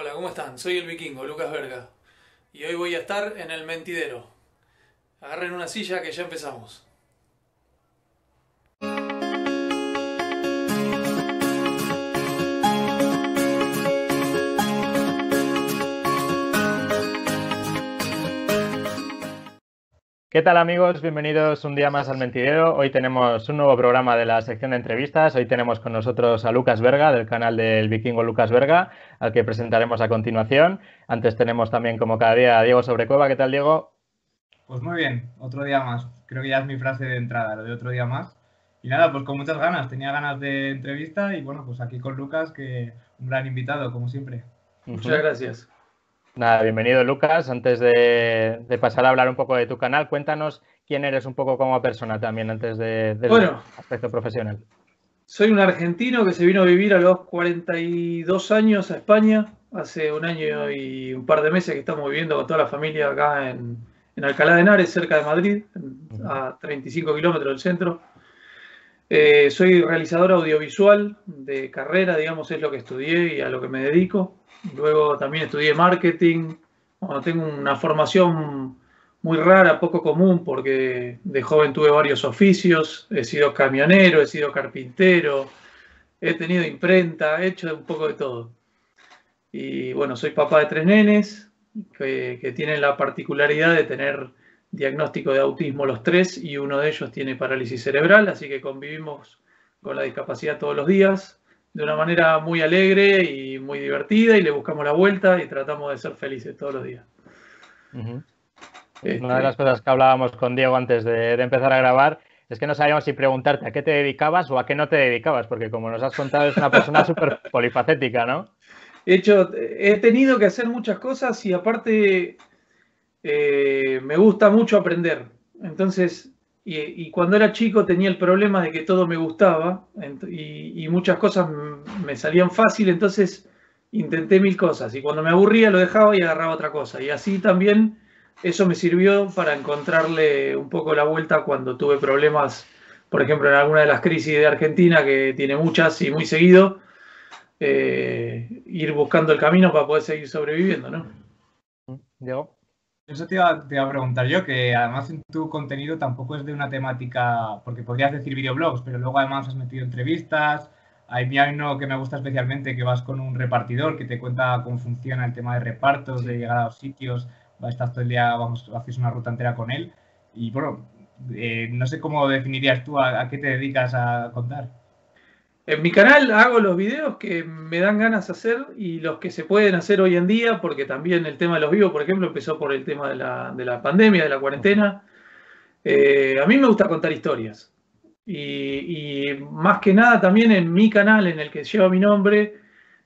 Hola, ¿cómo están? Soy el vikingo, Lucas Verga. Y hoy voy a estar en el mentidero. Agarren una silla que ya empezamos. ¿Qué tal amigos? Bienvenidos un día más al Mentidero. Hoy tenemos un nuevo programa de la sección de entrevistas. Hoy tenemos con nosotros a Lucas Verga del canal del vikingo Lucas Verga, al que presentaremos a continuación. Antes tenemos también como cada día a Diego Sobrecueva. ¿Qué tal Diego? Pues muy bien, otro día más. Creo que ya es mi frase de entrada, lo de otro día más. Y nada, pues con muchas ganas. Tenía ganas de entrevista y bueno, pues aquí con Lucas, que un gran invitado, como siempre. Muchas gracias. Nada, bienvenido Lucas. Antes de, pasar a hablar un poco de tu canal, cuéntanos quién eres un poco como persona también antes de, del bueno, aspecto profesional. Soy un argentino que se vino a vivir a los 42 años a España. Hace un año y un par de meses que estamos viviendo con toda la familia acá en, Alcalá de Henares, cerca de Madrid, a 35 kilómetros del centro. Eh, soy realizador audiovisual de carrera, digamos, es lo que estudié y a lo que me dedico. Luego también estudié marketing. tengo una formación muy rara, poco común, porque de joven tuve varios oficios. He sido camionero, he sido carpintero, he tenido imprenta, he hecho un poco de todo. Y bueno, soy papá de tres nenes que, que tienen la particularidad de tener diagnóstico de autismo los tres y uno de ellos tiene parálisis cerebral, así que convivimos con la discapacidad todos los días de una manera muy alegre y muy divertida y le buscamos la vuelta y tratamos de ser felices todos los días. Este, una de las cosas que hablábamos con Diego antes de, empezar a grabar es que no sabíamos si preguntarte a qué te dedicabas o a qué no te dedicabas, porque como nos has contado es una persona súper polifacética, ¿no? He hecho, he tenido que hacer muchas cosas y aparte eh, me gusta mucho aprender. Entonces, y, cuando era chico tenía el problema de que todo me gustaba y, muchas cosas me salían fácil, entonces intenté mil cosas y cuando me aburría lo dejaba y agarraba otra cosa. Y así también eso me sirvió para encontrarle un poco la vuelta cuando tuve problemas, por ejemplo, en alguna de las crisis de Argentina, que tiene muchas y muy seguido, eh, ir buscando el camino para poder seguir sobreviviendo, ¿no? Diego. Eso te iba, a preguntar yo, que además en tu contenido tampoco es de una temática, porque podrías decir videoblogs, pero luego además has metido entrevistas. Hay uno que me gusta especialmente, que vas con un repartidor que te cuenta cómo funciona el tema de repartos, de llegar a los sitios, estás todo el día, vamos, haces una ruta entera con él. Y bueno, eh, no sé cómo definirías tú a qué te dedicas a contar. En mi canal hago los videos que me dan ganas de hacer y los que se pueden hacer hoy en día, porque también el tema de los vivos, por ejemplo, empezó por el tema de la, pandemia, de la cuarentena. Eh, a mí me gusta contar historias. Y, más que nada también en mi canal, en el que lleva mi nombre,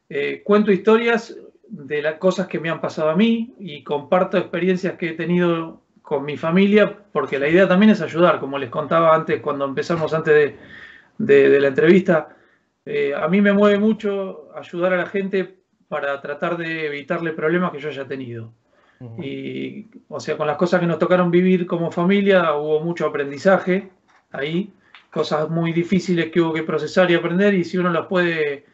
eh, cuento historias de las cosas que me han pasado a mí y comparto experiencias que he tenido con mi familia, porque la idea también es ayudar, como les contaba antes, cuando empezamos antes de la entrevista eh, a mí me mueve mucho ayudar a la gente para tratar de evitarle problemas que yo haya tenido. Y, o sea, con las cosas que nos tocaron vivir como familia, hubo mucho aprendizaje ahí, cosas muy difíciles que hubo que procesar y aprender, y si uno las puede,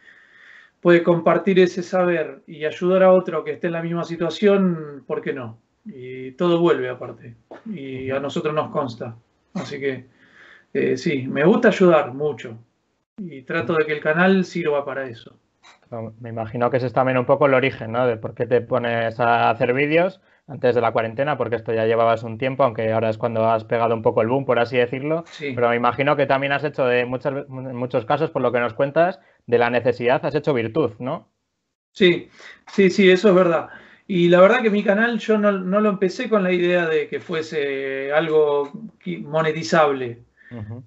puede compartir ese saber y ayudar a otro que esté en la misma situación, ¿por qué no? Y todo vuelve aparte, y a nosotros nos consta. Así que, eh, sí, me gusta ayudar mucho y trato de que el canal sirva para eso. Me imagino que ese es también un poco el origen, ¿no? De por qué te pones a hacer vídeos antes de la cuarentena, porque esto ya llevabas un tiempo, aunque ahora es cuando has pegado un poco el boom, por así decirlo. Pero me imagino que también has hecho de muchas, en muchos casos, por lo que nos cuentas, de la necesidad has hecho virtud, ¿no? Sí, sí, sí, eso es verdad. Y la verdad que mi canal yo no, no lo empecé con la idea de que fuese algo monetizable.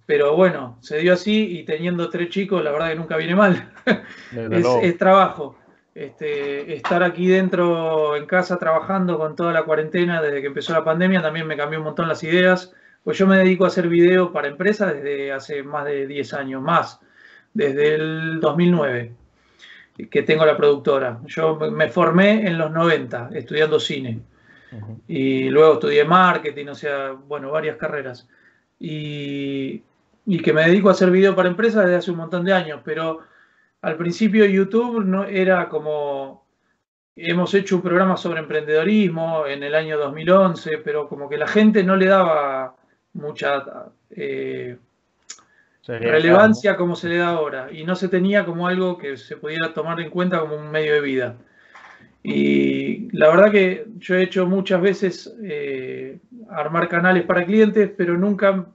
Pero bueno, se dio así y teniendo tres chicos, la verdad que nunca viene mal. es, trabajo. Este, estar aquí dentro en casa trabajando con toda la cuarentena desde que empezó la pandemia también me cambió un montón las ideas. Pues yo me dedico a hacer videos para empresas desde hace más de 10 años, más, desde el 2009 que tengo la productora. Yo me formé en los 90 estudiando cine y luego estudié marketing, o sea, bueno, varias carreras y, que me dedico a hacer video para empresas desde hace un montón de años, pero al principio YouTube no era como hemos hecho un programa sobre emprendedorismo en el año 2011, pero como que la gente no le daba mucha eh, relevancia como se le da ahora y no se tenía como algo que se pudiera tomar en cuenta como un medio de vida. Y la verdad que yo he hecho muchas veces eh, armar canales para clientes, pero nunca,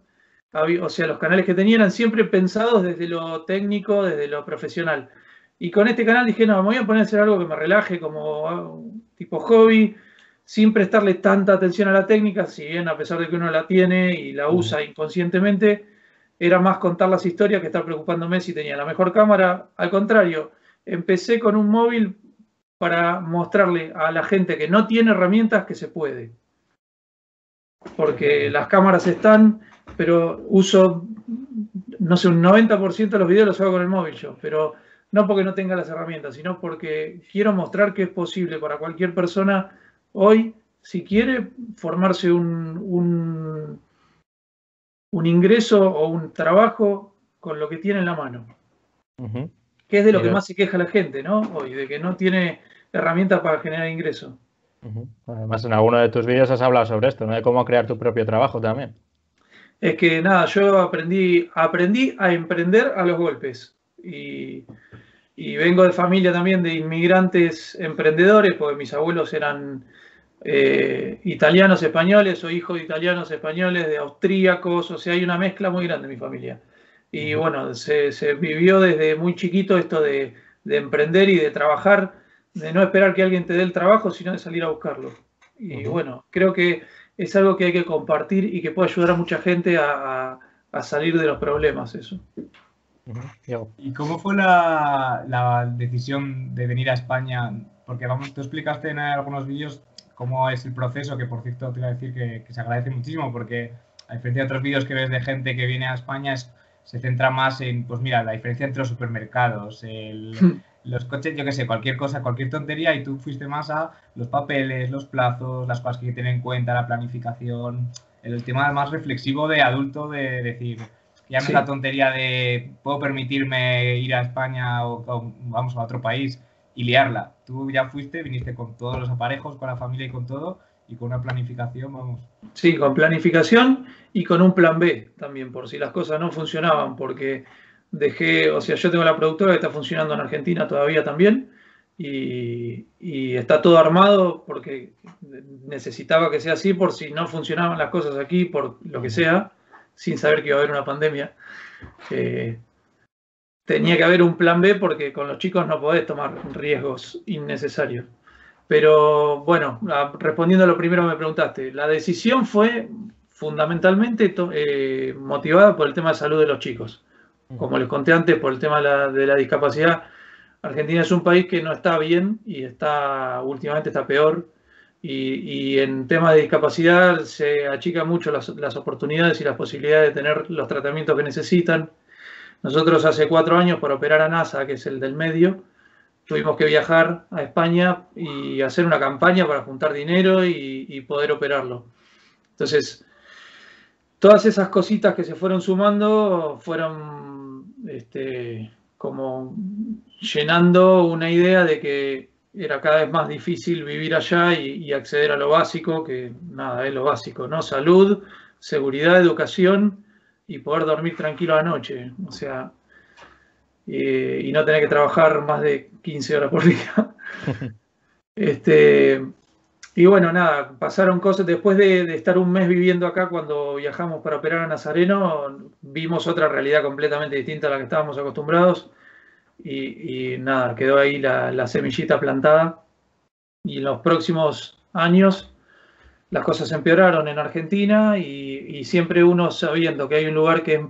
había, o sea, los canales que tenía eran siempre pensados desde lo técnico, desde lo profesional. Y con este canal dije, no, me voy a poner a hacer algo que me relaje como ah, tipo hobby, sin prestarle tanta atención a la técnica, si bien a pesar de que uno la tiene y la usa inconscientemente, era más contar las historias que estar preocupándome si tenía la mejor cámara. Al contrario, empecé con un móvil para mostrarle a la gente que no tiene herramientas que se puede. Porque las cámaras están, pero uso, no sé, un 90% de los videos los hago con el móvil yo, pero no porque no tenga las herramientas, sino porque quiero mostrar que es posible para cualquier persona hoy, si quiere, formarse un, un, un ingreso o un trabajo con lo que tiene en la mano. Que es de lo que más se queja la gente, ¿no? Hoy, de que no tiene herramientas para generar Además, en alguno de tus vídeos has hablado sobre esto, ¿no? De cómo crear tu propio trabajo también. Es que nada, yo aprendí, aprendí a emprender a los golpes. Y, vengo de familia también de inmigrantes emprendedores, porque mis abuelos eran eh, italianos españoles o hijos de italianos españoles, de austríacos, o sea, hay una mezcla muy grande en mi familia. Y bueno, se, vivió desde muy chiquito esto de, de emprender y de trabajar de no esperar que alguien te dé el trabajo, sino de salir a buscarlo. Y bueno, creo que es algo que hay que compartir y que puede ayudar a mucha gente a, salir de los problemas, eso. ¿Y cómo fue la, decisión de venir a España? Porque vamos, tú explicaste en algunos vídeos cómo es el proceso, que por cierto te iba a decir que, se agradece muchísimo, porque a diferencia de otros vídeos que ves de gente que viene a España, se centra más en, pues mira, la diferencia entre los supermercados, el, los coches, yo qué sé, cualquier cosa, cualquier tontería, y tú fuiste más a los papeles, los plazos, las cosas que hay que tener en cuenta, la planificación, el tema más reflexivo de adulto de decir, ya no es la tontería de puedo permitirme ir a España o, vamos a otro país y liarla. Tú ya fuiste, viniste con todos los aparejos, con la familia y con todo, y con una planificación, vamos. Sí, con planificación y con un plan B también, por si las cosas no funcionaban, porque dejé, o sea, yo tengo la productora que está funcionando en Argentina todavía también y, está todo armado porque necesitaba que sea así por si no funcionaban las cosas aquí, por lo que sea, sin saber que iba a haber una pandemia. Eh, tenía que haber un plan B porque con los chicos no podés tomar riesgos innecesarios. Pero bueno, respondiendo a lo primero que me preguntaste, la decisión fue fundamentalmente eh, motivada por el tema de salud de los chicos. Como les conté antes, por el tema de la, discapacidad, Argentina es un país que no está bien y está últimamente está peor. Y, en temas de discapacidad se achican mucho las, oportunidades y las posibilidades de tener los tratamientos que necesitan. Nosotros hace cuatro años, para operar a NASA, que es el del medio, tuvimos que viajar a España y hacer una campaña para juntar dinero y poder operarlo. Entonces, todas esas cositas que se fueron sumando fueron este, como llenando una idea de que era cada vez más difícil vivir allá y, acceder a lo básico, que nada, es lo básico, ¿no? Salud, seguridad, educación y poder dormir tranquilo anoche. O sea, y no tener que trabajar más de 15 horas por día. este, y bueno, nada, pasaron cosas. Después de, estar un mes viviendo acá, cuando viajamos para operar a Nazareno, vimos otra realidad completamente distinta a la que estábamos acostumbrados. Y, nada, quedó ahí la, semillita plantada. Y en los próximos años las cosas empeoraron en Argentina y, siempre uno sabiendo que hay un lugar que es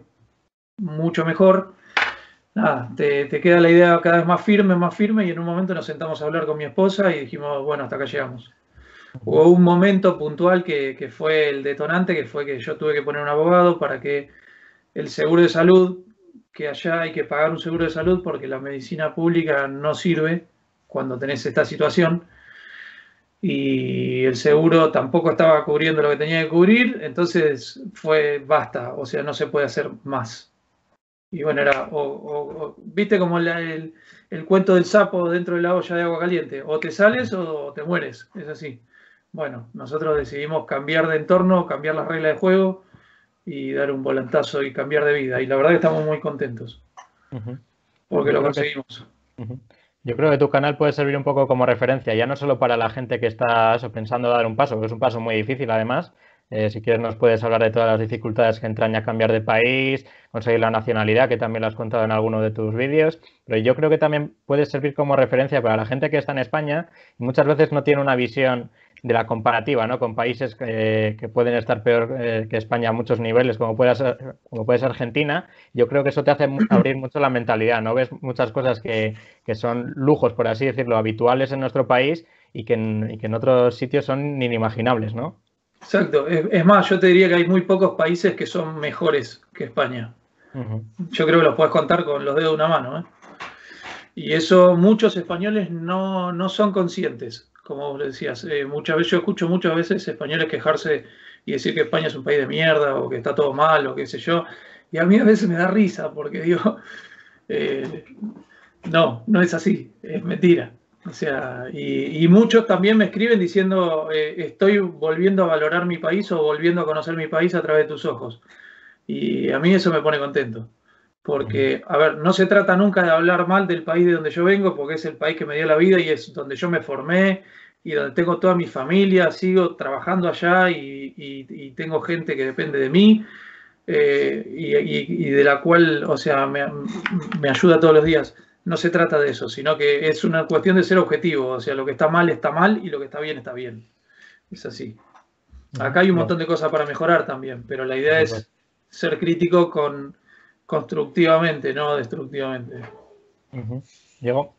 mucho mejor, nada, te, queda la idea cada vez más firme, más firme y en un momento nos sentamos a hablar con mi esposa y dijimos, bueno, hasta acá llegamos. Hubo un momento puntual que, fue el detonante, que fue que yo tuve que poner un abogado para que el seguro de salud, que allá hay que pagar un seguro de salud porque la medicina pública no sirve cuando tenés esta situación y el seguro tampoco estaba cubriendo lo que tenía que cubrir, entonces fue basta, o sea, no se puede hacer más. Y bueno, era, o, viste como el, el, cuento del sapo dentro de la olla de agua caliente, o te sales o te mueres, es así. Bueno, nosotros decidimos cambiar de entorno, cambiar las reglas de juego y dar un volantazo y cambiar de vida. Y la verdad que estamos muy contentos. Porque lo conseguimos. Yo creo que tu canal puede servir un poco como referencia, ya no solo para la gente que está pensando dar un paso, que es un paso muy difícil además. Eh, si quieres nos puedes hablar de todas las dificultades que entraña cambiar de país, conseguir la nacionalidad, que también lo has contado en alguno de tus vídeos. Pero yo creo que también puede servir como referencia para la gente que está en España y muchas veces no tiene una visión de la comparativa ¿no? con países que, pueden estar peor eh, que España a muchos niveles, como puede, ser, como puede ser Argentina, yo creo que eso te hace abrir mucho la mentalidad, ¿no? Ves muchas cosas que, son lujos, por así decirlo, habituales en nuestro país y que en, que en otros sitios son inimaginables, ¿no? Exacto. Es, más, yo te diría que hay muy pocos países que son mejores que España. Yo creo que los puedes contar con los dedos de una mano. ¿eh? Y eso muchos españoles no, no son conscientes como vos decías, eh, muchas veces yo escucho muchas veces españoles quejarse y decir que España es un país de mierda o que está todo mal o qué sé yo. Y a mí a veces me da risa porque digo, eh, no, no es así, es mentira. O sea, y, muchos también me escriben diciendo, eh, estoy volviendo a valorar mi país o volviendo a conocer mi país a través de tus ojos. Y a mí eso me pone contento. Porque, a ver, no se trata nunca de hablar mal del país de donde yo vengo, porque es el país que me dio la vida y es donde yo me formé y donde tengo toda mi familia, sigo trabajando allá y, tengo gente que depende de mí eh, y, de la cual, o sea, me, ayuda todos los días. No se trata de eso, sino que es una cuestión de ser objetivo, o sea, lo que está mal está mal y lo que está bien está bien. Es así. Acá hay un montón de cosas para mejorar también, pero la idea es ser crítico con constructivamente, no destructivamente. Llegó.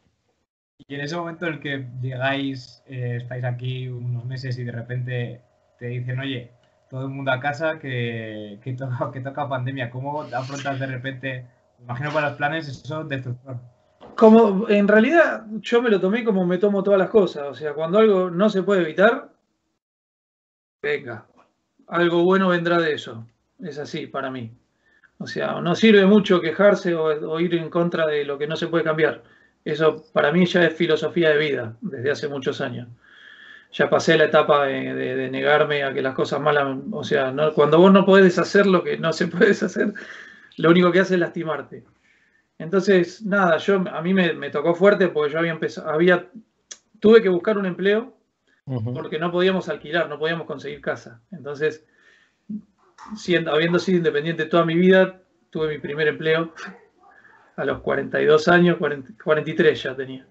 Y en ese momento en el que llegáis, eh, estáis aquí unos meses y de repente te dicen, oye, todo el mundo a casa que, que, toca, que toca pandemia, ¿cómo afrontas de repente, imagino para los planes, eso destructor? Como en realidad yo me lo tomé como me tomo todas las cosas, o sea, cuando algo no se puede evitar, venga, algo bueno vendrá de eso, es así para mí. O sea, no sirve mucho quejarse o, ir en contra de lo que no se puede cambiar. Eso para mí ya es filosofía de vida desde hace muchos años. Ya pasé la etapa de, negarme a que las cosas malas, o sea, cuando vos no podés hacer lo que no se puede hacer, lo único que hace es lastimarte. Entonces, nada, yo a mí me, tocó fuerte porque yo había empezado, había, tuve que buscar un empleo porque no podíamos alquilar, no podíamos conseguir casa. Entonces, siendo, habiendo sido independiente toda mi vida, tuve mi primer empleo a los 42 años, 43 ya tenía.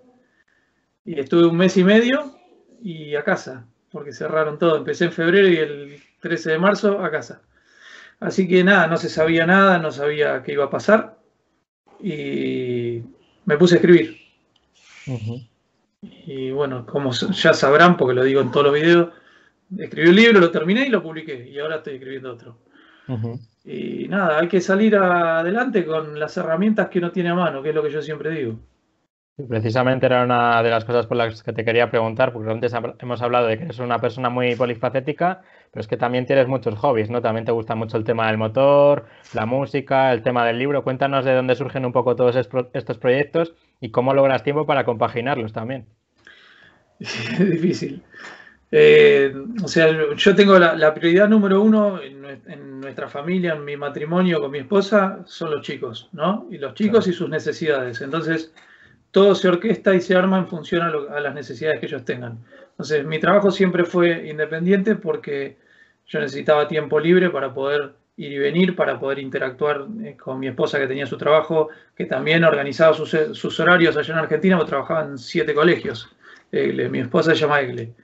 Y estuve un mes y medio y a casa, porque cerraron todo. Empecé en febrero y el 13 de marzo a casa. Así que nada, no se sabía nada, no sabía qué iba a pasar. Y me puse a escribir. Y bueno, como ya sabrán, porque lo digo en todos los videos, escribí un libro, lo terminé y lo publiqué. Y ahora estoy escribiendo otro. Y nada, hay que salir adelante con las herramientas que uno tiene a mano, que es lo que yo siempre digo. Precisamente era una de las cosas por las que te quería preguntar, porque antes hemos hablado de que eres una persona muy polifacética, pero es que también tienes muchos hobbies, ¿no? También te gusta mucho el tema del motor, la música, el tema del libro. Cuéntanos de dónde surgen un poco todos estos proyectos y cómo logras tiempo para compaginarlos también. Es difícil. Eh, o sea, yo tengo la, prioridad número uno en, nuestra familia, en mi matrimonio con mi esposa, son los chicos, ¿no? Y los chicos y sus necesidades. Entonces, todo se orquesta y se arma en función a, las necesidades que ellos tengan. Entonces, mi trabajo siempre fue independiente porque yo necesitaba tiempo libre para poder ir y venir, para poder interactuar eh, con mi esposa que tenía su trabajo, que también organizaba sus, horarios allá en Argentina, porque trabajaba en siete colegios. mi esposa se llama Egle.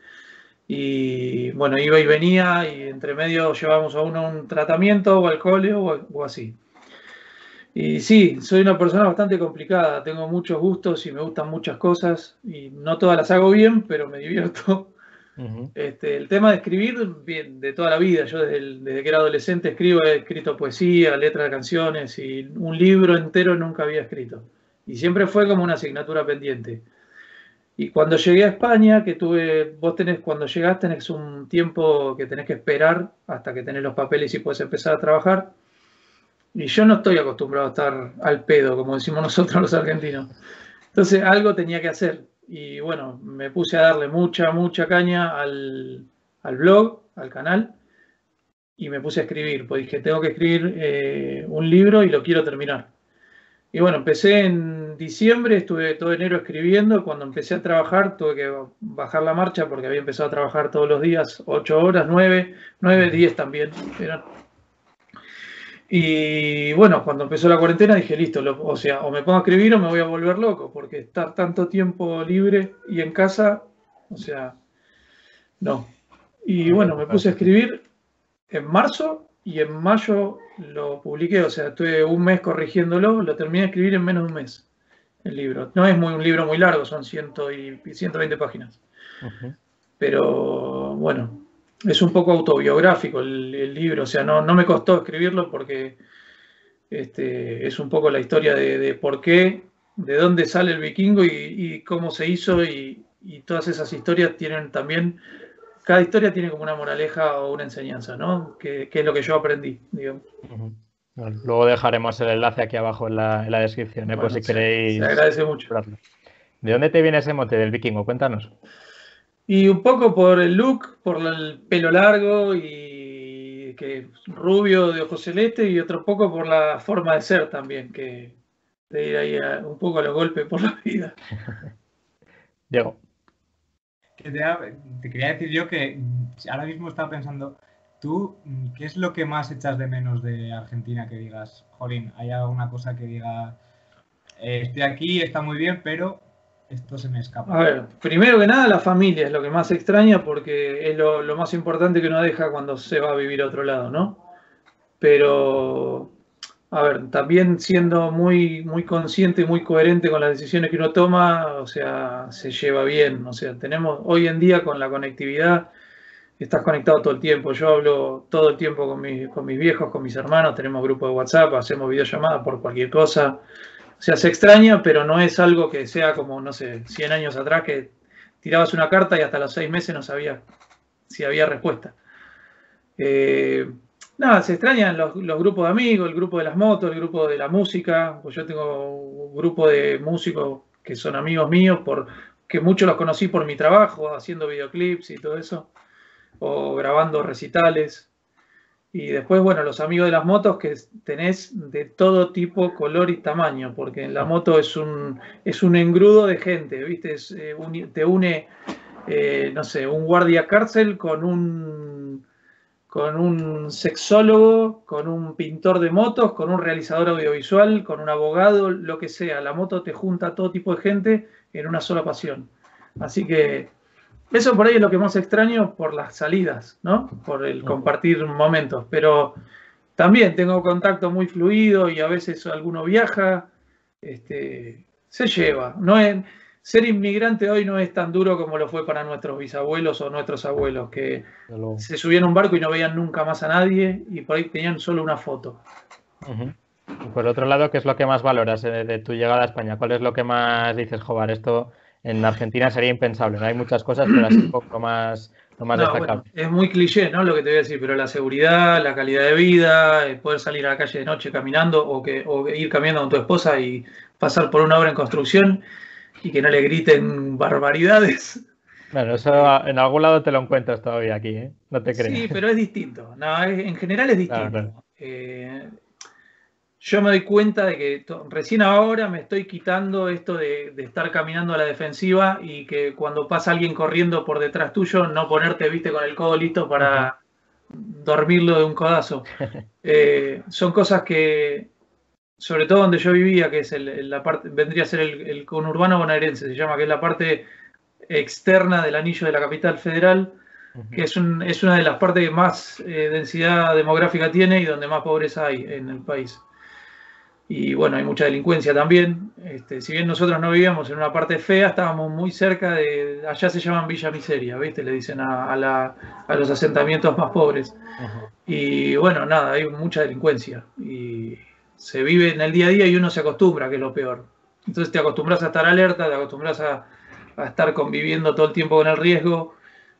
Y bueno, iba y venía y entre medio llevábamos a uno un tratamiento o alcohol o, así. Y sí, soy una persona bastante complicada, tengo muchos gustos y me gustan muchas cosas y no todas las hago bien, pero me divierto. este, el tema de escribir, bien, de toda la vida, yo desde, desde, que era adolescente escribo, he escrito poesía, letras de canciones y un libro entero nunca había escrito. Y siempre fue como una asignatura pendiente. Y cuando llegué a España, que tuve, vos tenés, cuando llegás tenés un tiempo que tenés que esperar hasta que tenés los papeles y puedes empezar a trabajar. Y yo no estoy acostumbrado a estar al pedo, como decimos nosotros los argentinos. Entonces algo tenía que hacer. Y bueno, me puse a darle mucha, mucha caña al, blog, al canal, y me puse a escribir. Pues dije, tengo que escribir eh, un libro y lo quiero terminar. Y bueno, empecé en diciembre, estuve todo enero escribiendo. Cuando empecé a trabajar, tuve que bajar la marcha porque había empezado a trabajar todos los días, 8 horas, 9, 9, 10 también. Y bueno, cuando empezó la cuarentena dije, listo, o sea, o me pongo a escribir o me voy a volver loco, porque estar tanto tiempo libre y en casa, o sea, no. Y bueno, me puse a escribir en marzo y en mayo lo publiqué, o sea, estuve un mes corrigiéndolo, lo terminé de escribir en menos de un mes, el libro. No es muy, un libro muy largo, son ciento y 120 páginas. Pero bueno, es un poco autobiográfico el, libro, o sea, no, no, me costó escribirlo porque este, es un poco la historia de, por qué, de dónde sale el vikingo y, cómo se hizo y, todas esas historias tienen también, cada historia tiene como una moraleja o una enseñanza, ¿no? Que, es lo que yo aprendí, digamos. luego dejaremos el enlace aquí abajo en la, descripción, ¿eh? si queréis. Se agradece mucho. ¿De dónde te viene ese mote del vikingo? Cuéntanos. Y un poco por el look, por el pelo largo y que rubio de ojos celeste y otro poco por la forma de ser también, que de ir ahí un poco a los golpes por la vida. Diego. Te, quería decir yo que ahora mismo estaba pensando, tú, ¿qué es lo que más echas de menos de Argentina que digas, Jolín, hay alguna cosa que diga, eh, estoy aquí, está muy bien, pero esto se me escapa. A ver, primero que nada la familia es lo que más extraña porque es lo, más importante que uno deja cuando se va a vivir a otro lado, ¿no? Pero, a ver, también siendo muy, muy consciente y muy coherente con las decisiones que uno toma, o sea, se lleva bien. O sea, tenemos hoy en día con la conectividad, estás conectado todo el tiempo. Yo hablo todo el tiempo con, con mis viejos, con mis hermanos, tenemos grupo de WhatsApp, hacemos videollamadas por cualquier cosa. O sea, se extraña, pero no es algo que sea como, no sé, 100 años atrás que tirabas una carta y hasta los seis meses no sabía si había respuesta. Eh, nada, se extrañan los, grupos de amigos, el grupo de las motos, el grupo de la música. Pues yo tengo un grupo de músicos que son amigos míos, por, que muchos los conocí por mi trabajo, haciendo videoclips y todo eso, o grabando recitales. Y después, bueno, los amigos de las motos que tenés de todo tipo, color y tamaño, porque en la moto es un, es un engrudo de gente, ¿viste? Eh, te une, eh, no sé, un guardia cárcel con un, con un sexólogo, con un pintor de motos, con un realizador audiovisual, con un abogado, lo que sea. La moto te junta a todo tipo de gente en una sola pasión. Así que eso por ahí es lo que más extraño por las salidas, ¿no? Por el compartir momentos. Pero también tengo contacto muy fluido y a veces alguno viaja. Este, se lleva. No es, ser inmigrante hoy no es tan duro como lo fue para nuestros bisabuelos o nuestros abuelos, que se subían a un barco y no veían nunca más a nadie y por ahí tenían solo una foto. Por otro lado, ¿qué es lo que más valoras de, tu llegada a España? ¿Cuál es lo que más dices, Jobar? Esto en Argentina sería impensable. ¿no? Hay muchas cosas, pero así un poco más, más destacable. es muy cliché, ¿no? Lo que te voy a decir, pero la seguridad, la calidad de vida, poder salir a la calle de noche caminando o, que, ir caminando con tu esposa y pasar por una obra en construcción y que no le griten barbaridades. Bueno, eso en algún lado te lo encuentras todavía aquí, ¿eh? No te crees. Sí, pero es distinto. No, en general es distinto. Eh, yo me doy cuenta de que recién ahora me estoy quitando esto de, estar caminando a la defensiva y que cuando pasa alguien corriendo por detrás tuyo, no ponerte, viste, con el codo listo para dormirlo de un codazo. Eh, son cosas que, sobre todo donde yo vivía, que es la parte, vendría a ser el, conurbano bonaerense, se llama, que es la parte externa del anillo de la capital federal, que es, es, una de las partes que más eh, densidad demográfica tiene y donde más pobreza hay en el país y bueno, hay mucha delincuencia también. Este, si bien nosotros no vivíamos en una parte fea, estábamos muy cerca de, allá se llaman Villa Miseria, ¿viste? Le dicen a, los asentamientos más pobres. Y bueno, nada, hay mucha delincuencia y se vive en el día a día y uno se acostumbra, que es lo peor. Entonces te acostumbras a estar alerta, te acostumbras a, estar conviviendo todo el tiempo con el riesgo,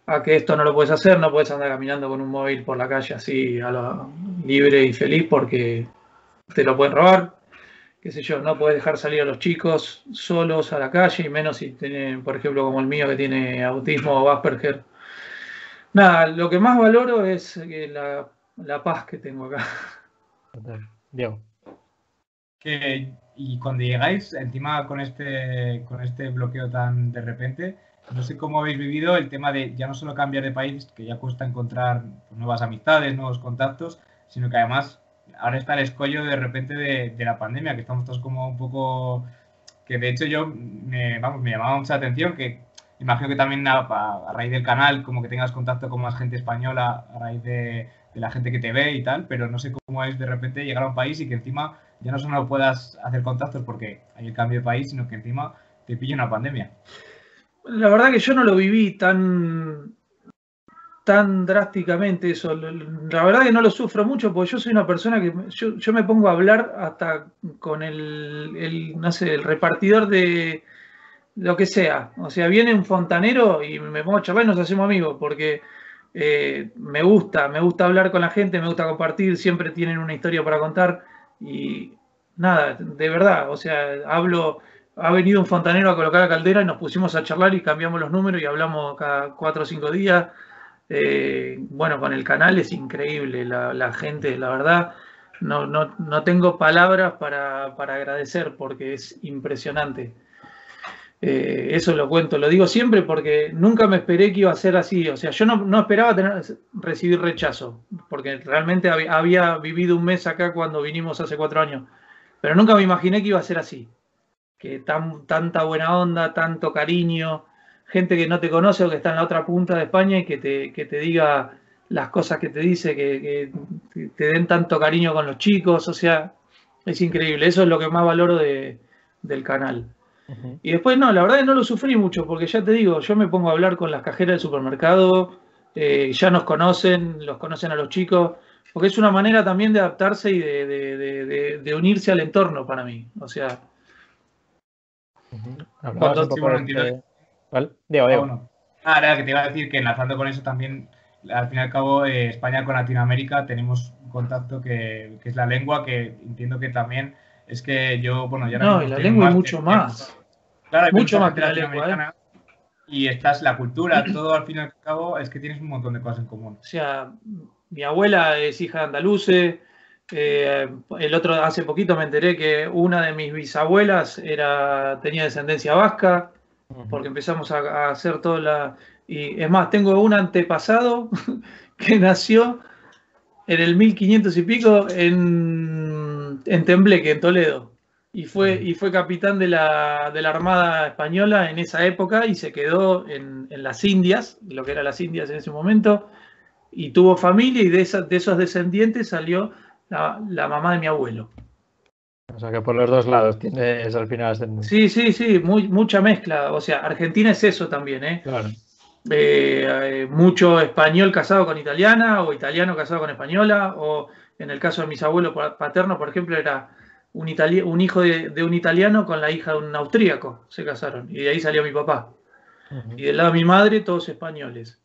a que esto no lo puedes hacer, no puedes andar caminando con un móvil por la calle así a lo libre y feliz porque te lo pueden robar, qué sé yo, no puedes dejar salir a los chicos solos a la calle, y menos si tienen, por ejemplo, como el mío que tiene autismo o Asperger. Nada, lo que más valoro es la, la paz que tengo acá. Diego. Que, y cuando llegáis, encima con este, con este bloqueo tan de repente, no sé cómo habéis vivido el tema de ya no solo cambiar de país, que ya cuesta encontrar nuevas amistades, nuevos contactos, sino que además ahora está el escollo de repente de, la pandemia, que estamos todos como un poco... que de hecho yo, me, vamos, me llamaba mucha atención que imagino que también a, raíz del canal, como que tengas contacto con más gente española a raíz de, la gente que te ve y tal, pero no sé cómo es de repente llegar a un país y que encima ya no solo puedas hacer contactos porque hay el cambio de país, sino que encima te pilla una pandemia. La verdad que yo no lo viví tan, tan drásticamente eso. La verdad que no lo sufro mucho porque yo soy una persona que yo, me pongo a hablar hasta con el, no sé, el repartidor de lo que sea. O sea, viene un fontanero y me pongo a charlar y nos hacemos amigos porque eh, me gusta, me gusta hablar con la gente, me gusta compartir, siempre tienen una historia para contar y nada, de verdad, o sea, hablo ha venido un fontanero a colocar la caldera y nos pusimos a charlar y cambiamos los números y hablamos cada cuatro o cinco días. Eh, bueno, con el canal es increíble la, gente, la verdad. No, no, tengo palabras para, agradecer porque es impresionante. Eh, eso lo cuento, lo digo siempre porque nunca me esperé que iba a ser así. O sea, yo no, esperaba tener, recibir rechazo, porque realmente había, vivido un mes acá cuando vinimos hace cuatro años, pero nunca me imaginé que iba a ser así que tan, tanta buena onda, tanto cariño, gente que no te conoce o que está en la otra punta de España y que te, te diga las cosas que te dice, que, te den tanto cariño con los chicos, o sea, es increíble, eso es lo que más valoro del canal. Y después no, la verdad es que no lo sufrí mucho, porque ya te digo, yo me pongo a hablar con las cajeras del supermercado, eh, ya nos conocen, los conocen a los chicos, porque es una manera también de adaptarse y de, de unirse al entorno para mí. O sea, ¿Vale? Diego, Diego. Ah, era que te iba a decir que enlazando con eso también, al fin y al cabo, eh, España con Latinoamérica tenemos un contacto que, es la lengua, que entiendo que también es que yo, bueno, ya No, y la lengua es mucho más. Claro, mucho más que la lengua. ¿eh? Y esta es la cultura, todo al fin y al cabo es que tienes un montón de cosas en común. O sea, mi abuela es hija de andaluces, eh, el otro, hace poquito me enteré que una de mis bisabuelas era, tenía descendencia vasca, porque empezamos a, hacer toda la... Y es más, tengo un antepasado que nació en el 1500 y pico en, en Tembleque, en Toledo. Y fue, y fue capitán de la, de la, Armada Española en esa época y se quedó en, en, las Indias, lo que eran las Indias en ese momento, y tuvo familia y de, de esos descendientes salió la, mamá de mi abuelo. O sea que por los dos lados tienes al final. Sí, sí, sí, muy, mucha mezcla. O sea, Argentina es eso también, ¿eh? Claro. Eh, eh, mucho español casado con italiana o italiano casado con española o en el caso de mis abuelos paternos, por ejemplo, era un, un hijo de, un italiano con la hija de un austríaco, se casaron y de ahí salió mi papá. Y del lado de mi madre, todos españoles.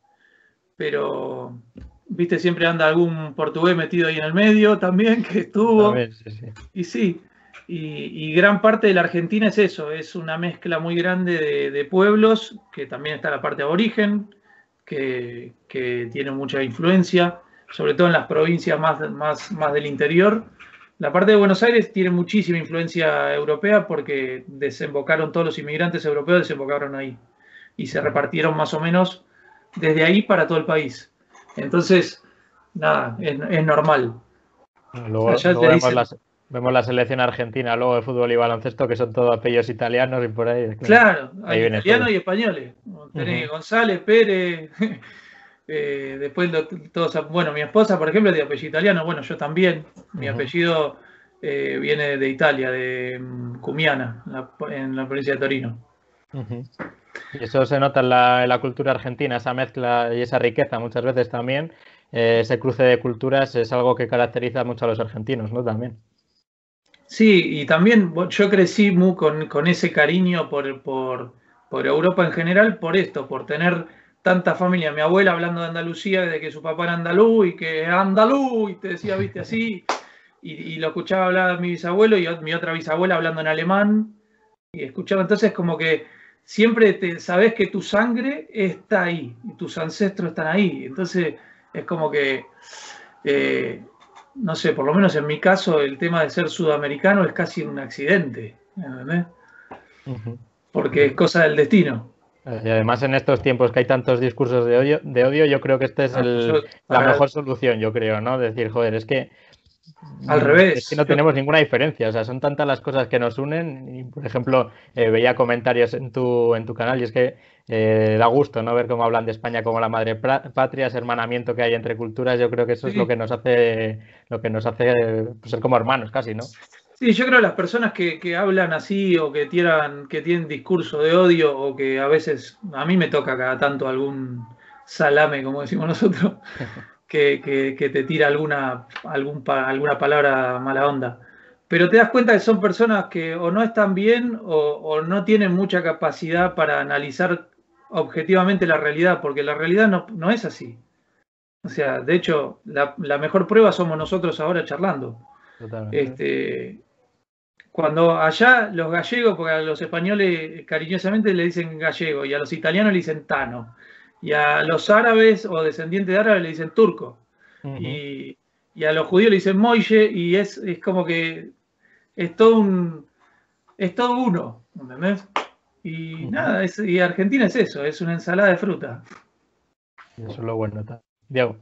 Pero viste, siempre anda algún portugués metido ahí en el medio también, que estuvo. Y sí, y, gran parte de la Argentina es eso, es una mezcla muy grande de, pueblos, que también está la parte aborigen, que, que, tiene mucha influencia, sobre todo en las provincias más, más, más del interior. La parte de Buenos Aires tiene muchísima influencia europea porque desembocaron todos los inmigrantes europeos, desembocaron ahí y se repartieron más o menos desde ahí para todo el país. Entonces, nada, es, normal. Luego, vemos, la, selección argentina, luego de fútbol y baloncesto, que son todos apellidos italianos y por ahí. Claro, hay italianos y españoles. González, Pérez. Eh, después todos, bueno, mi esposa, por ejemplo, es de apellido italiano, bueno, yo también, mi apellido eh, viene de Italia, de mm, Cumiana, en la, provincia de Torino. Y eso se nota en la, cultura argentina, esa mezcla y esa riqueza muchas veces también. Eh, ese cruce de culturas es algo que caracteriza mucho a los argentinos, ¿no? También. Sí, y también yo crecí muy con, ese cariño por, por, por, Europa en general, por esto, por tener tanta familia. Mi abuela hablando de Andalucía, de que su papá era andaluz y que andaluz, y te decía, viste, así. y, lo escuchaba hablar mi bisabuelo y mi otra bisabuela hablando en alemán, y escuchaba entonces como que siempre te sabes que tu sangre está ahí, y tus ancestros están ahí, entonces es como que, eh, no sé, por lo menos en mi caso el tema de ser sudamericano es casi un accidente, ¿entendés? Porque es cosa del destino. Y además en estos tiempos que hay tantos discursos de odio, de odio yo creo que esta es la mejor solución, yo creo, ¿no? Decir, joder, es que al revés. Es que no tenemos ninguna diferencia, o sea, son tantas las cosas que nos unen. Y, por ejemplo, eh, veía comentarios en tu, en tu canal y es que eh, da gusto no ver cómo hablan de España como la madre patria, ese hermanamiento que hay entre culturas. Yo creo que eso es lo que nos hace, lo que nos hace pues, ser como hermanos casi, ¿no? Sí, yo creo que las personas que, hablan así o que tiran, que tienen discurso de odio o que a veces, a mí me toca cada tanto algún salame, como decimos nosotros, que, te tira alguna, algún, alguna palabra mala onda. Pero te das cuenta que son personas que o no están bien o, no tienen mucha capacidad para analizar objetivamente la realidad, porque la realidad no, es así. O sea, de hecho, la, mejor prueba somos nosotros ahora charlando. Este, cuando allá los gallegos, porque a los españoles cariñosamente le dicen gallego y a los italianos le dicen tano, y a los árabes o descendientes de árabes le dicen turco, y, a los judíos le dicen moille, y es, es como que es todo un es todo uno, ¿entendés? Y nada, y Argentina es eso, es una ensalada de fruta. Eso es lo bueno. Diego.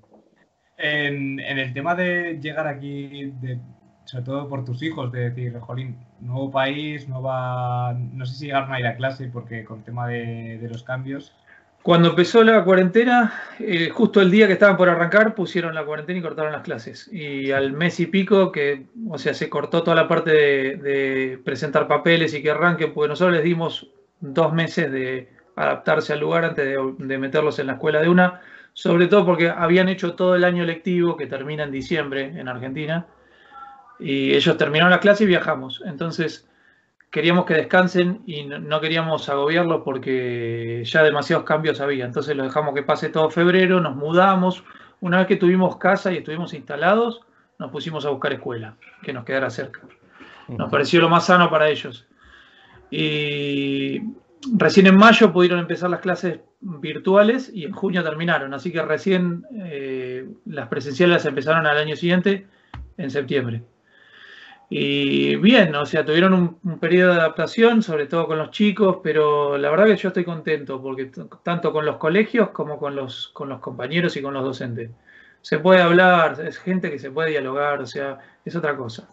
En, en, el tema de llegar aquí de, sobre todo por tus hijos, de decir, jolín, nuevo país, nueva, no sé si llegaron a ir a clase porque con el tema de, los cambios. Cuando empezó la cuarentena, eh, justo el día que estaban por arrancar, pusieron la cuarentena y cortaron las clases. Y al mes y pico, que, o sea, se cortó toda la parte de, presentar papeles y que arranquen, porque nosotros les dimos dos meses de adaptarse al lugar antes de, de meterlos en la escuela de una, sobre todo porque habían hecho todo el año lectivo que termina en diciembre en Argentina y ellos terminaron la clase y viajamos. Entonces queríamos que descansen y no queríamos agobiarlos porque ya demasiados cambios había. Entonces lo dejamos que pase todo febrero, nos mudamos. Una vez que tuvimos casa y estuvimos instalados, nos pusimos a buscar escuela, que nos quedara cerca. Nos pareció lo más sano para ellos. Y recién en mayo pudieron empezar las clases virtuales y en junio terminaron. Así que recién eh, las presenciales empezaron al año siguiente, en septiembre. Y bien, o sea, tuvieron un, periodo de adaptación, sobre todo con los chicos, pero la verdad que yo estoy contento, porque tanto con los colegios como con los, con los compañeros y con los docentes. Se puede hablar, es gente que se puede dialogar, o sea, es otra cosa.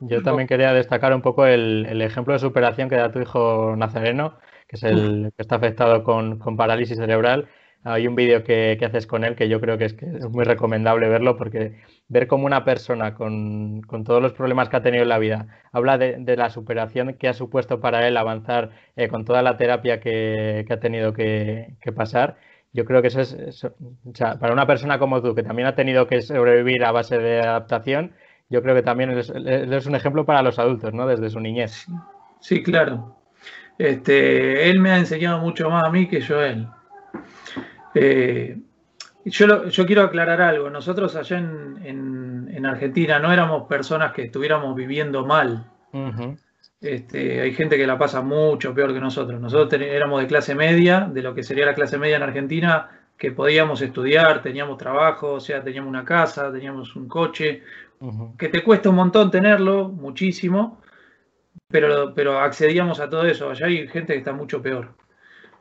Yo también quería destacar un poco el, ejemplo de superación que da tu hijo Nazareno, que es el que está afectado con, con parálisis cerebral hay un vídeo que, haces con él que yo creo que es, que es muy recomendable verlo porque ver cómo una persona con, todos los problemas que ha tenido en la vida habla de, la superación que ha supuesto para él avanzar eh, con toda la terapia que, ha tenido que, pasar. Yo creo que eso es, para una persona como tú, que también ha tenido que sobrevivir a base de adaptación, yo creo que también es, es un ejemplo para los adultos, ¿no? Desde su niñez. Sí, claro. Este, él me ha enseñado mucho más a mí que yo a él. Eh, yo, yo, quiero aclarar algo. Nosotros allá en, Argentina no éramos personas que estuviéramos viviendo mal. este, hay gente que la pasa mucho peor que nosotros. Nosotros éramos de clase media, de lo que sería la clase media en Argentina, que podíamos estudiar, teníamos trabajo, o sea, teníamos una casa, teníamos un coche, que te cuesta un montón tenerlo, muchísimo, pero, pero accedíamos a todo eso. Allá hay gente que está mucho peor.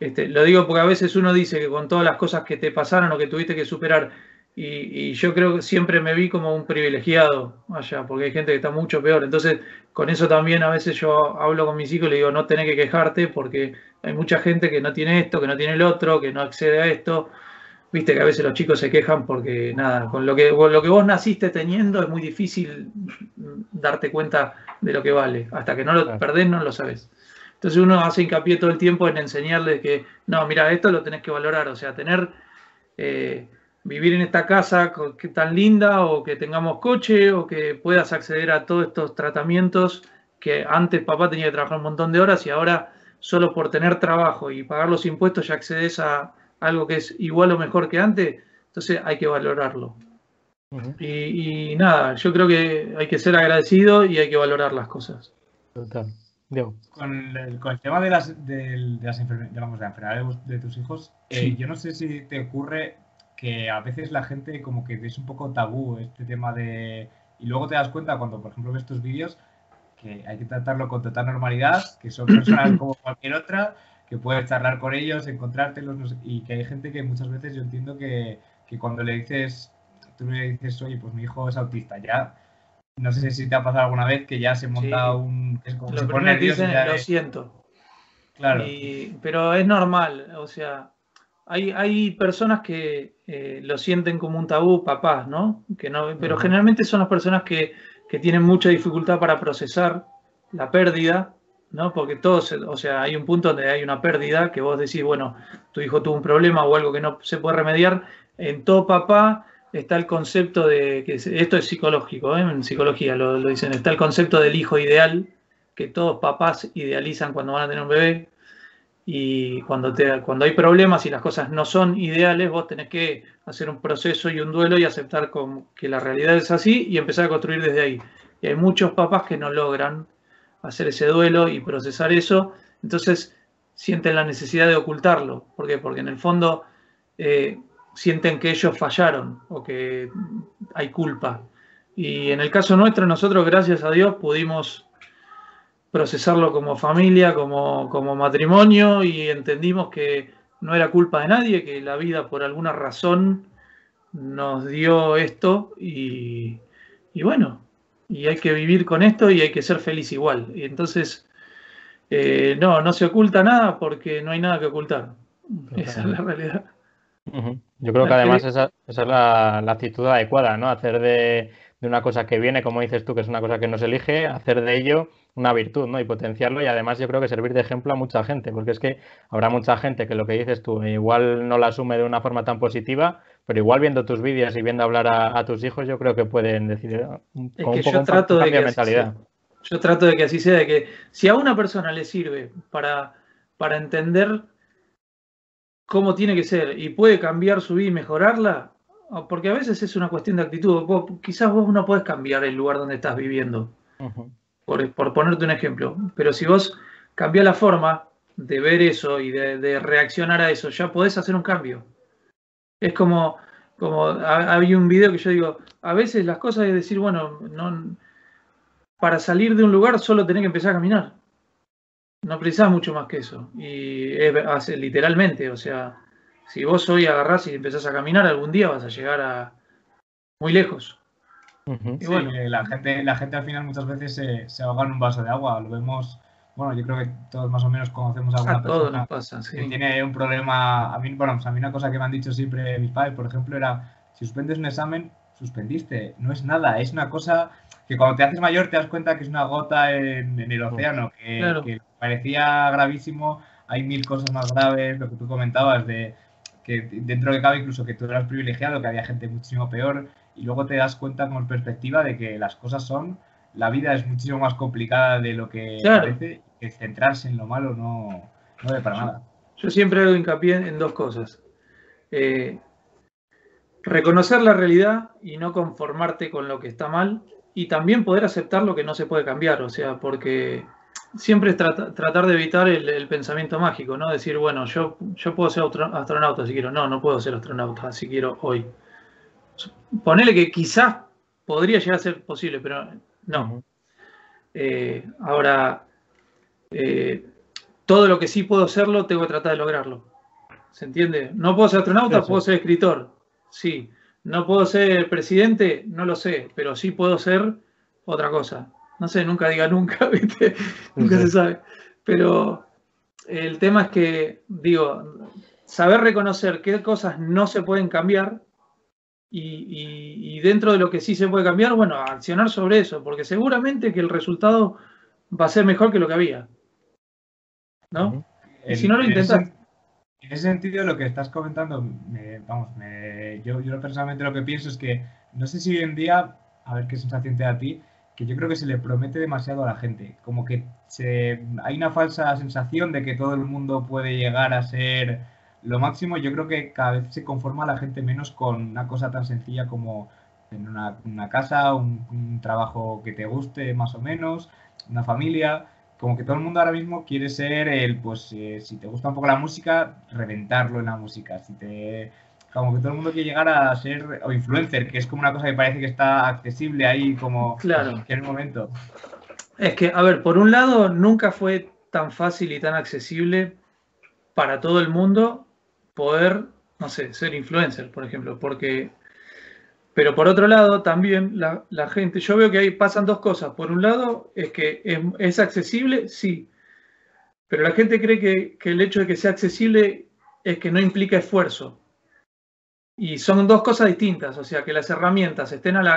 Este, lo digo porque a veces uno dice que con todas las cosas que te pasaron o que tuviste que superar, y, yo creo que siempre me vi como un privilegiado allá, porque hay gente que está mucho peor. Entonces, con eso también a veces yo hablo con mis hijos y le digo, no tenés que quejarte porque hay mucha gente que no tiene esto, que no tiene el otro, que no accede a esto. Viste que a veces los chicos se quejan porque nada, con lo que, lo que vos naciste teniendo es muy difícil darte cuenta de lo que vale. Hasta que no lo perdés no lo sabes. Entonces uno hace hincapié todo el tiempo en enseñarles que, no, mira, esto lo tenés que valorar, o sea, tener, eh, vivir en esta casa que tan linda o que tengamos coche o que puedas acceder a todos estos tratamientos que antes papá tenía que trabajar un montón de horas y ahora solo por tener trabajo y pagar los impuestos ya accedes a algo que es igual o mejor que antes, entonces hay que valorarlo. y, nada, yo creo que hay que ser agradecido y hay que valorar las cosas. Total. Con el, con el, tema de las, de, las enfermedades de tus hijos, eh, yo no sé si te ocurre que a veces la gente como que es un poco tabú este tema de... Y luego te das cuenta cuando, por ejemplo, ves tus vídeos que hay que tratarlo con total normalidad, que son personas como cualquier otra, que puedes charlar con ellos, encontrártelos, y que hay gente que muchas veces yo entiendo que, que cuando le dices, tú le dices, oye, pues mi hijo es autista, ya no sé si te ha pasado alguna vez que ya se monta un. Es como lo dicen, lo siento. Claro. pero es normal, o sea, hay, hay personas que eh, lo sienten como un tabú, papás, ¿no? Que no pero generalmente son las personas que, que, tienen mucha dificultad para procesar la pérdida, ¿no? Porque todos, o sea, hay un punto donde hay una pérdida que vos decís, bueno, tu hijo tuvo un problema o algo que no se puede remediar. En todo papá está el concepto de, que esto es psicológico, ¿eh? en psicología lo, dicen, está el concepto del hijo ideal, que todos papás idealizan cuando van a tener un bebé, y cuando, te, cuando hay problemas y las cosas no son ideales, vos tenés que hacer un proceso y un duelo y aceptar que la realidad es así y empezar a construir desde ahí. Y hay muchos papás que no logran hacer ese duelo y procesar eso, entonces sienten la necesidad de ocultarlo. ¿Por qué? Porque en el fondo... Eh, sienten que ellos fallaron o que hay culpa. Y en el caso nuestro, nosotros, gracias a Dios, pudimos procesarlo como familia, como, como matrimonio y entendimos que no era culpa de nadie, que la vida por alguna razón nos dio esto y, bueno, y hay que vivir con esto y hay que ser feliz igual. Y entonces, eh, no, no se oculta nada porque no hay nada que ocultar. Esa es la realidad. Yo creo que además esa, es la, actitud adecuada, ¿no? Hacer de, una cosa que viene, como dices tú, que es una cosa que no se elige, hacer de ello una virtud, ¿no? Y potenciarlo y además yo creo que servir de ejemplo a mucha gente, porque es que habrá mucha gente que lo que dices tú igual no la asume de una forma tan positiva, pero igual viendo tus vídeos y viendo hablar a, tus hijos, yo creo que pueden decir un, es que yo trato de que mentalidad. Yo trato de que así sea, de que si a una persona le sirve para, para entender cómo tiene que ser y puede cambiar su vida y mejorarla, porque a veces es una cuestión de actitud. quizás vos no podés cambiar el lugar donde estás viviendo, por, ponerte un ejemplo, pero si vos cambiás la forma de ver eso y de, reaccionar a eso, ya podés hacer un cambio. Es como, como había un video que yo digo, a veces las cosas es decir, bueno, no, para salir de un lugar solo tenés que empezar a caminar. No precisas mucho más que eso. Y es, literalmente, o sea, si vos hoy agarrás y empezás a caminar, algún día vas a llegar a muy lejos. y bueno, la gente, la gente al final muchas veces se, se, ahoga en un vaso de agua. Lo vemos, bueno, yo creo que todos más o menos conocemos a alguna persona que tiene un problema. A mí, bueno, pues a mí una cosa que me han dicho siempre mis padres, por ejemplo, era si suspendes un examen, suspendiste. No es nada, es una cosa que cuando te haces mayor te das cuenta que es una gota en, el océano, que, parecía gravísimo, hay mil cosas más graves, lo que tú comentabas de que dentro de cabe incluso que tú eras privilegiado, que había gente muchísimo peor, y luego te das cuenta con perspectiva de que las cosas son, la vida es muchísimo más complicada de lo que parece, que centrarse en lo malo no, no para nada. Yo siempre hago hincapié en dos cosas. Eh, reconocer la realidad y no conformarte con lo que está mal y también poder aceptar lo que no se puede cambiar, o sea, porque siempre es tratar de evitar el, pensamiento mágico, ¿no? Decir, bueno, yo, yo puedo ser astronauta si quiero, no, no puedo ser astronauta si quiero hoy. Ponele que quizás podría llegar a ser posible, pero no. Eh, ahora, eh, todo lo que sí puedo serlo, tengo que tratar de lograrlo. ¿Se entiende? No puedo ser astronauta, puedo ser escritor, sí. No puedo ser presidente, no lo sé, pero sí puedo ser otra cosa. No sé, nunca diga nunca, ¿viste? Nunca se sabe. Pero el tema es que, digo, saber reconocer qué cosas no se pueden cambiar y, dentro de lo que sí se puede cambiar, bueno, accionar sobre eso, porque seguramente que el resultado va a ser mejor que lo que había. ¿No? Y si no lo intentas. En ese sentido, lo que estás comentando, vamos, yo, yo personalmente lo que pienso es que no sé si hoy en día, a ver qué sensación te da a ti, que yo creo que se le promete demasiado a la gente. Como que se, hay una falsa sensación de que todo el mundo puede llegar a ser lo máximo. Yo creo que cada vez se conforma la gente menos con una cosa tan sencilla como tener una, casa, un, trabajo que te guste más o menos, una familia. Como que todo el mundo ahora mismo quiere ser el, pues, eh, si te gusta un poco la música, reventarlo en la música. Si te, como que todo el mundo quiere llegar a ser o influencer, que es como una cosa que parece que está accesible ahí como claro. en el momento. Es que, a ver, por un lado, nunca fue tan fácil y tan accesible para todo el mundo poder, no sé, ser influencer, por ejemplo, porque pero por otro lado, también la, gente, yo veo que ahí pasan dos cosas. Por un lado, es que es, accesible, sí. Pero la gente cree que, el hecho de que sea accesible es que no implica esfuerzo. Y son dos cosas distintas. O sea, que las herramientas estén al,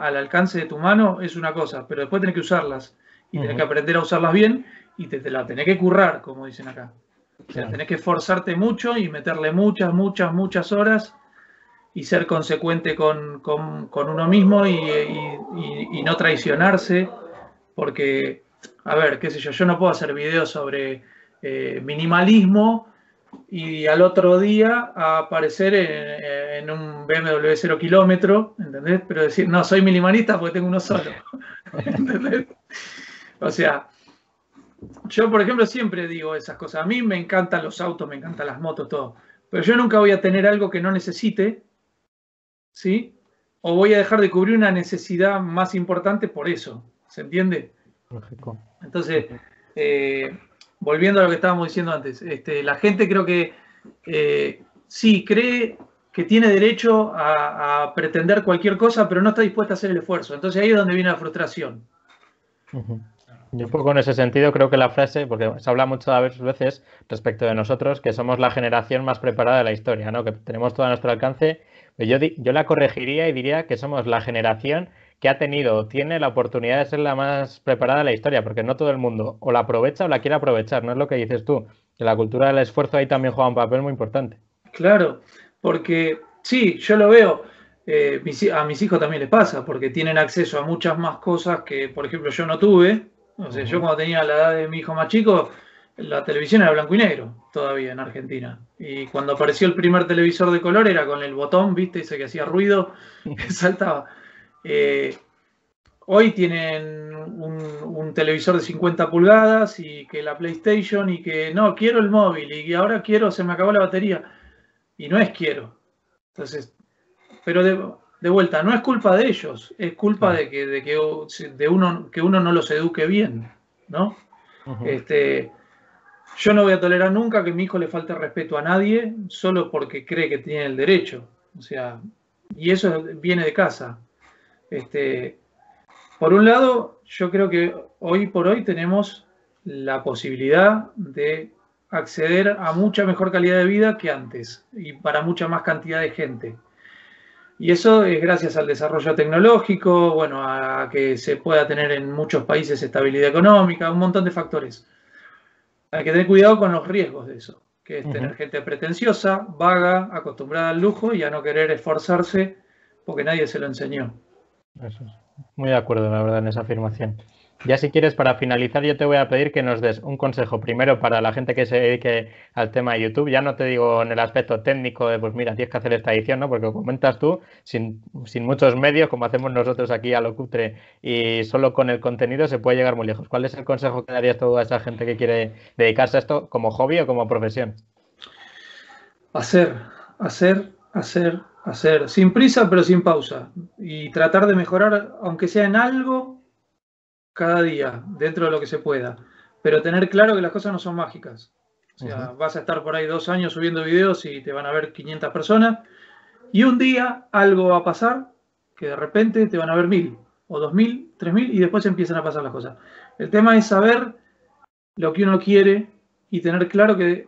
alcance de tu mano es una cosa, pero después tenés que usarlas. Y tenés que aprender a usarlas bien y te, la tenés que currar, como dicen acá. O sea, tenés que esforzarte mucho y meterle muchas, muchas, muchas horas y ser consecuente con, uno mismo y, no traicionarse, porque, a ver, qué sé yo, yo no puedo hacer videos sobre eh, minimalismo y al otro día aparecer en, un BMW 0 kilómetro, ¿entendés? Pero decir, no, soy minimalista porque tengo uno solo, ¿entendés? O sea, yo, por ejemplo, siempre digo esas cosas. A mí me encantan los autos, me encantan las motos, todo. Pero yo nunca voy a tener algo que no necesite ¿sí? O voy a dejar de cubrir una necesidad más importante por eso, ¿se entiende? Entonces, eh, volviendo a lo que estábamos diciendo antes, este, la gente creo que eh, sí cree que tiene derecho a, pretender cualquier cosa, pero no está dispuesta a hacer el esfuerzo. Entonces ahí es donde viene la frustración. Yo un poco en ese sentido creo que la frase, porque se habla muchas veces respecto de nosotros, que somos la generación más preparada de la historia, ¿no? que tenemos todo a nuestro alcance yo, yo la corregiría y diría que somos la generación que ha tenido tiene la oportunidad de ser la más preparada de la historia, porque no todo el mundo o la aprovecha o la quiere aprovechar, no es lo que dices tú, que la cultura del esfuerzo ahí también juega un papel muy importante. Claro, porque sí, yo lo veo, eh, a mis hijos también les pasa, porque tienen acceso a muchas más cosas que, por ejemplo, yo no tuve. O sea, yo cuando tenía la edad de mi hijo más chico, la televisión era blanco y negro todavía en Argentina. Y cuando apareció el primer televisor de color era con el botón, viste, ese que hacía ruido, que saltaba. Eh, hoy tienen un, televisor de 50 pulgadas y que la PlayStation y que no, quiero el móvil y ahora quiero, se me acabó la batería. Y no es quiero. Entonces, pero de, vuelta, no es culpa de ellos, es culpa de que, de que de uno, que uno no los eduque bien, ¿no? Este yo no voy a tolerar nunca que mi hijo le falte respeto a nadie solo porque cree que tiene el derecho. O sea, y eso viene de casa. Este, por un lado, yo creo que hoy por hoy tenemos la posibilidad de acceder a mucha mejor calidad de vida que antes y para mucha más cantidad de gente. Y eso es gracias al desarrollo tecnológico, bueno, a que se pueda tener en muchos países estabilidad económica, un montón de factores hay que tener cuidado con los riesgos de eso, que es tener gente pretenciosa, vaga, acostumbrada al lujo y a no querer esforzarse porque nadie se lo enseñó. Eso es. Muy de acuerdo, la verdad, en esa afirmación. Ya si quieres, para finalizar, yo te voy a pedir que nos des un consejo primero para la gente que se dedique al tema de YouTube. Ya no te digo en el aspecto técnico de, pues mira, tienes que hacer esta edición, ¿no? Porque comentas tú, sin, muchos medios, como hacemos nosotros aquí a lo cutre, y solo con el contenido se puede llegar muy lejos. ¿Cuál es el consejo que darías tú a esa gente que quiere dedicarse a esto como hobby o como profesión? Hacer, hacer, hacer, hacer, sin prisa pero sin pausa. Y tratar de mejorar, aunque sea en algo, cada día, dentro de lo que se pueda. Pero tener claro que las cosas no son mágicas. O sea, vas a estar por ahí dos años subiendo videos y te van a ver 500 personas. Y un día algo va a pasar que de repente te van a ver mil, o dos mil, tres mil, y después empiezan a pasar las cosas. El tema es saber lo que uno quiere y tener claro que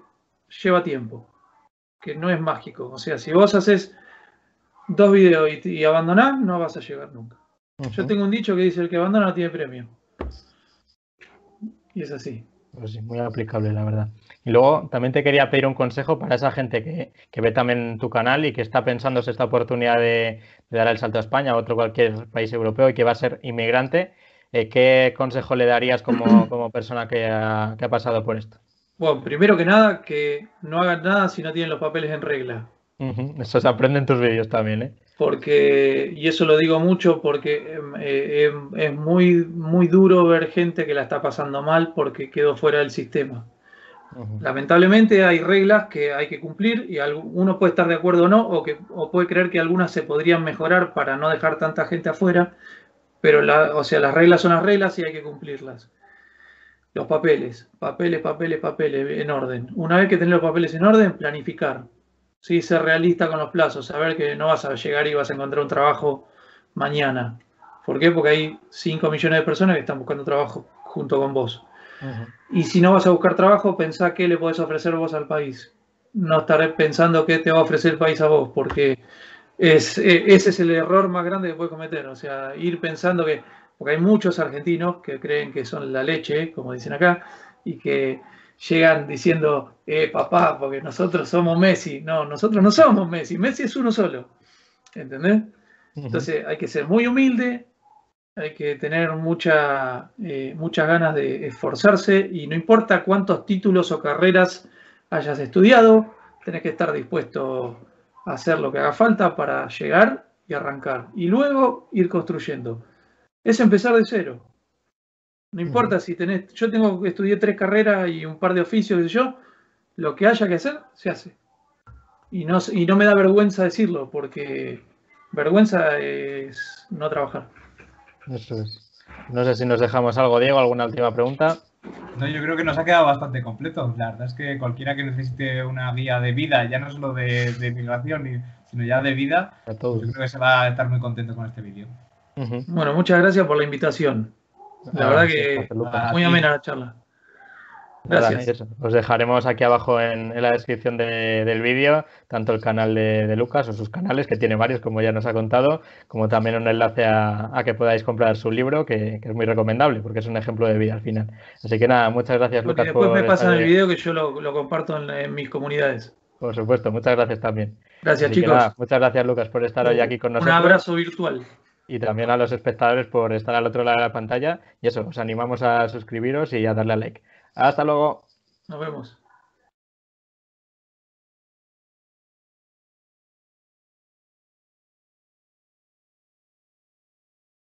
lleva tiempo, que no es mágico. O sea, si vos haces dos videos y, y abandonás, no vas a llegar nunca. Yo tengo un dicho que dice, el que abandona no tiene premio. Y es así. Pues sí, muy aplicable, la verdad. Y luego también te quería pedir un consejo para esa gente que, ve también tu canal y que está pensándose esta oportunidad de, dar el salto a España o otro cualquier país europeo y que va a ser inmigrante. Eh, ¿Qué consejo le darías como, persona que ha, pasado por esto? Bueno, primero que nada, que no hagan nada si no tienen los papeles en regla. Eso se aprende en tus vídeos también, ¿eh? porque, y eso lo digo mucho porque eh, em, es muy, muy duro ver gente que la está pasando mal porque quedó fuera del sistema. Lamentablemente hay reglas que hay que cumplir y uno puede estar de acuerdo o no, o, que, o puede creer que algunas se podrían mejorar para no dejar tanta gente afuera, pero la, o sea, las reglas son las reglas y hay que cumplirlas. Los papeles, papeles, papeles, papeles en orden. Una vez que tenés los papeles en orden, planificar. ¿Sí? Ser realista con los plazos, saber que no vas a llegar y vas a encontrar un trabajo mañana. ¿Por qué? Porque hay 5 millones de personas que están buscando trabajo junto con vos. Y si no vas a buscar trabajo, pensá qué le podés ofrecer vos al país. No estar pensando qué te va a ofrecer el país a vos, porque es, e, ese es el error más grande que puedes cometer. O sea, ir pensando que, porque hay muchos argentinos que creen que son la leche, como dicen acá, y que llegan diciendo, eh, papá, porque nosotros somos Messi. No, nosotros no somos Messi. Messi es uno solo. ¿Entendés? Entonces hay que ser muy humilde, hay que tener mucha, eh, muchas ganas de esforzarse y no importa cuántos títulos o carreras hayas estudiado, tenés que estar dispuesto a hacer lo que haga falta para llegar y arrancar. Y luego ir construyendo. Es empezar de cero. No importa si tenés, yo tengo estudié tres carreras y un par de oficios, y yo, lo que haya que hacer, se hace. Y no, y no me da vergüenza decirlo, porque vergüenza es no trabajar. Eso es. No sé si nos dejamos algo, Diego, alguna última pregunta. No, yo creo que nos ha quedado bastante completo. La verdad es que cualquiera que necesite una guía de vida, ya no solo de, de migración, sino ya de vida, pues yo creo que se va a estar muy contento con este vídeo. Bueno, muchas gracias por la invitación. La verdad que muy amena la charla. Gracias. Os dejaremos aquí abajo en, la descripción del vídeo tanto el canal de, Lucas o sus canales, que tiene varios, como ya nos ha contado, como también un enlace a, que podáis comprar su libro, que, es muy recomendable, porque es un ejemplo de vida al final. Así que nada, muchas gracias, Lucas. Después me pasan el vídeo que yo lo, comparto en, mis comunidades. Por supuesto, muchas gracias también. Gracias, chicos. muchas gracias, Lucas, por estar hoy aquí con nosotros. Un abrazo virtual y también a los espectadores por estar al otro lado de la pantalla. Y eso, os animamos a suscribiros y a darle a like. Hasta luego. Nos vemos.